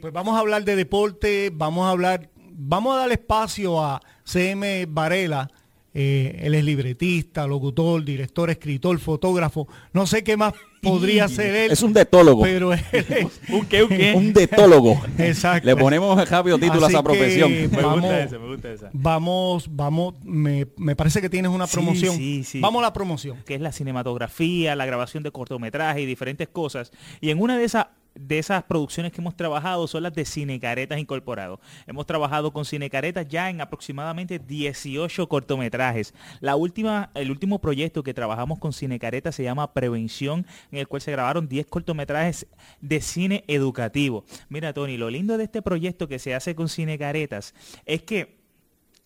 Pues vamos a hablar de deporte, vamos a hablar, vamos a dar espacio a CM Varela. Eh, él es libretista, locutor, director, escritor, fotógrafo. No sé qué más podría ser él. Es un detólogo. Pero él es, ¿Un qué? ¿Un qué? Un detólogo. Exacto. Le ponemos rápido título a esa profesión. Me vamos, gusta esa, me gusta esa. vamos, vamos, me, me parece que tienes una Sí, promoción. sí, sí. Vamos a la promoción. que es la cinematografía, la grabación de cortometrajes y diferentes cosas. Y en una de esas de esas producciones que hemos trabajado son las de Cinecaretas Incorporado. Hemos trabajado con Cinecaretas ya en aproximadamente 18 cortometrajes. La última, el último proyecto que trabajamos con Cinecaretas se llama Prevención, en el cual se grabaron 10 cortometrajes de cine educativo. Mira, Tony, lo lindo de este proyecto que se hace con Cinecaretas es que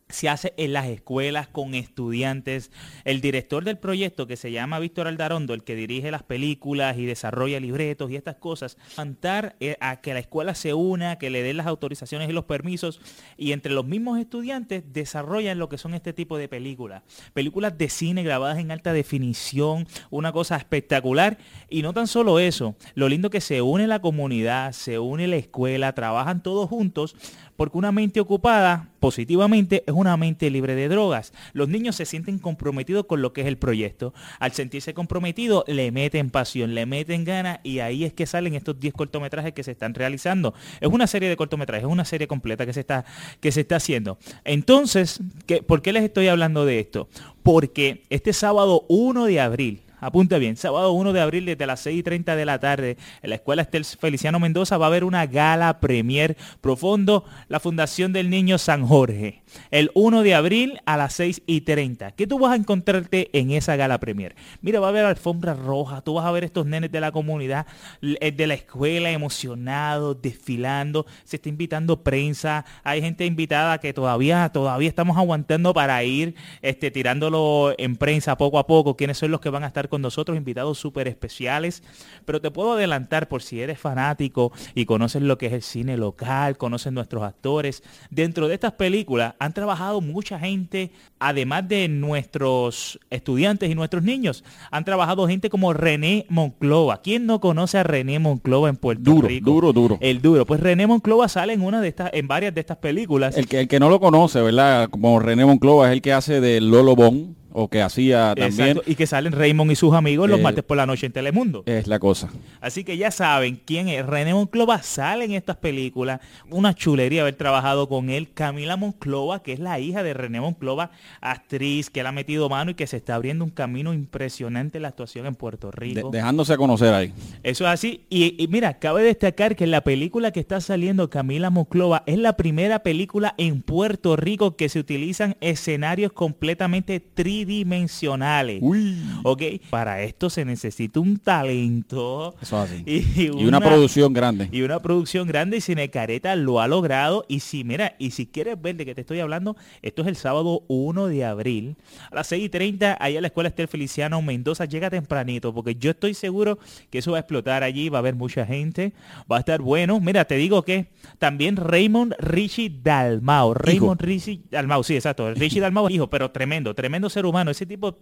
se hace en las escuelas con estudiantes. El director del proyecto, que se llama Víctor Aldarondo, el que dirige las películas y desarrolla libretos y estas cosas, levantar eh, a que la escuela se una, que le den las autorizaciones y los permisos, y entre los mismos estudiantes desarrollan lo que son este tipo de películas. Películas de cine grabadas en alta definición, una cosa espectacular. Y no tan solo eso, lo lindo que se une la comunidad, se une la escuela, trabajan todos juntos porque una mente ocupada positivamente es una mente libre de drogas. Los niños se sienten comprometidos con lo que es el proyecto. Al sentirse comprometidos, le meten pasión, le meten ganas y ahí es que salen estos 10 cortometrajes que se están realizando. Es una serie de cortometrajes, es una serie completa que se está, que se está haciendo. Entonces, ¿qué- ¿por qué les estoy hablando de esto? Porque este sábado 1 de abril, Apunte bien, sábado 1 de abril desde las 6 y 30 de la tarde en la Escuela Estel Feliciano Mendoza va a haber una gala premier profundo, la Fundación del Niño San Jorge. El 1 de abril a las 6 y 30. ¿Qué tú vas a encontrarte en esa gala premier? Mira, va a haber alfombra roja, tú vas a ver estos nenes de la comunidad, eh, de la escuela emocionados, desfilando, se está invitando prensa, hay gente invitada que todavía, todavía estamos aguantando para ir este, tirándolo en prensa poco a poco, quiénes son los que van a estar con nosotros, invitados súper especiales, pero te puedo adelantar por si eres fanático y conoces lo que es el cine local, conoces nuestros actores, dentro de estas películas han trabajado mucha gente, además de nuestros estudiantes y nuestros niños, han trabajado gente como René Monclova. ¿Quién no conoce a René Monclova en Puerto Duro, Rico? duro, duro. El duro. Pues René Monclova sale en una de estas, en varias de estas películas. El que, el que no lo conoce, ¿verdad? Como René Monclova es el que hace de Lolo Bon, o que hacía también. Exacto, y que salen Raymond y sus amigos los Eh, martes por la noche en Telemundo. Es la cosa. Así que ya saben quién es. René Monclova sale en estas películas. Una chulería haber trabajado con él. Camila Monclova, que es la hija de René Monclova, actriz que le ha metido mano y que se está abriendo un camino impresionante en la actuación en Puerto De- Rico. dejándose a conocer ahí. Eso es así. Y, y mira, cabe destacar que la película que está saliendo Camila Monclova es la primera película en Puerto Rico que se utilizan escenarios completamente tridimensionales. Uy. ¿Ok? Para esto se necesita un talento. Eso es así. Y, Y una producción grande. Y una producción grande y Cinecareta lo ha logrado. Y si, mira, y si quieres ver de qué te estoy hablando, esto es el sábado 1 de abril. A las 6 y 30, allá en la Escuela Estel Feliciano Mendoza. Llega tempranito, porque yo estoy seguro que eso va a explotar allí, va a haber mucha gente, va a estar bueno. Mira, te digo que también Raymond Richie Dalmau. Raymond Richie Dalmau, sí, exacto. Richie Dalmau, hijo, pero tremendo, tremendo ser humano. Ese tipo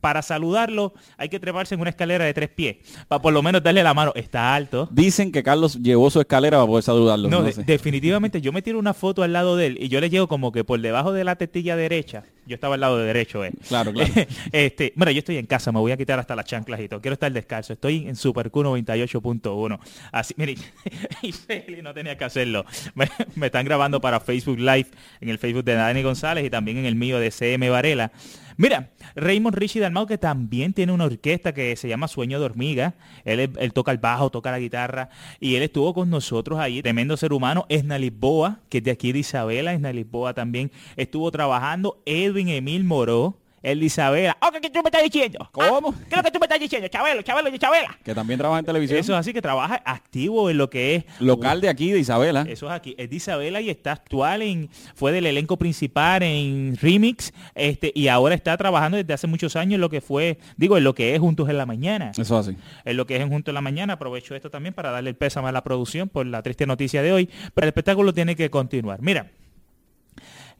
para saludarlo hay que treparse en una escalera de tres pies, para por lo menos darle la mano. Está alto. Dicen que Carlos llevó su escalera para poder saludarlo. No, no de- sé. definitivamente yo me tiro una foto al lado de él y yo le llego como que por debajo de la tetilla derecha. Yo estaba al lado de derecho, eh. Claro, claro. este, mira, yo estoy en casa, me voy a quitar hasta las chanclas y todo. Quiero estar descalzo. Estoy en Super Q 98.1. Así, mire, y Feli no tenía que hacerlo. Me, me están grabando para Facebook Live en el Facebook de Dani González y también en el mío de CM Varela. Mira, Raymond Richie Dalmau que también tiene una orquesta que se llama Sueño de Hormiga. Él, él toca el bajo, toca la guitarra y él estuvo con nosotros allí. Tremendo ser humano. Esna Lisboa, que es de aquí de Isabela. Esna Lisboa también estuvo trabajando. Edwin Emil Moró. El de Isabela. Oh, ¿qué, tú me estás diciendo? ¿Cómo? Ah, ¿Qué es lo que tú me estás diciendo? Chabelo, Chabelo de Chabela. Que también trabaja en televisión. Eso es así que trabaja activo en lo que es Local de aquí, de Isabela. eso es aquí. Es de Isabela y está actual en, fue del elenco principal en Remix, este, y ahora está trabajando desde hace muchos años en lo que fue, digo, en lo que es Juntos en la Mañana. Eso es así. En lo que es en Juntos en la Mañana, aprovecho esto también para darle el pésame a la producción por la triste noticia de hoy, pero el espectáculo tiene que continuar. Mira,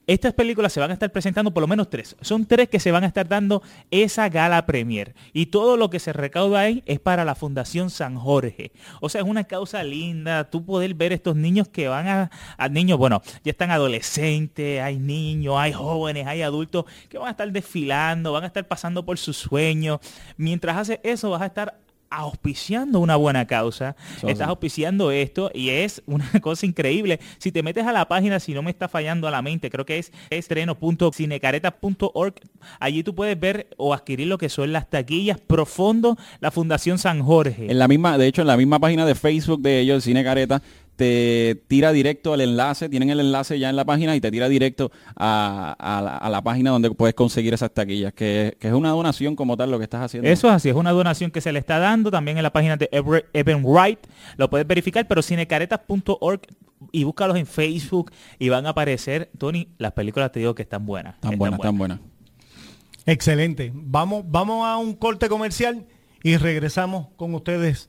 estas películas se van a estar presentando por lo menos tres. Son tres que se van a estar dando esa gala premier. Y todo lo que se recauda ahí es para la Fundación San Jorge. O sea, es una causa linda. Tú poder ver estos niños que van a, a niños, bueno, ya están adolescentes, hay niños, hay jóvenes, hay adultos que van a estar desfilando, van a estar pasando por sus sueños. Mientras haces eso, vas a estar auspiciando una buena causa, estás auspiciando esto y es una cosa increíble. Si te metes a la página, si no me está fallando a la mente, creo que es estreno.cinecareta.org, allí tú puedes ver o adquirir lo que son las taquillas profundo, la Fundación San Jorge. En la misma, de hecho, en la misma página de Facebook de ellos, Cine Careta, te tira directo al enlace, tienen el enlace ya en la página y te tira directo a, la, página donde puedes conseguir esas taquillas, que, es una donación como tal lo que estás haciendo. Eso es así, es una donación que se le está dando también en la página de Eventbrite, lo puedes verificar, pero cinecaretas.org y búscalos en Facebook y van a aparecer, Tony, las películas te digo que están buenas. Están, buenas, están buenas. Excelente. Vamos, vamos a un corte comercial y regresamos con ustedes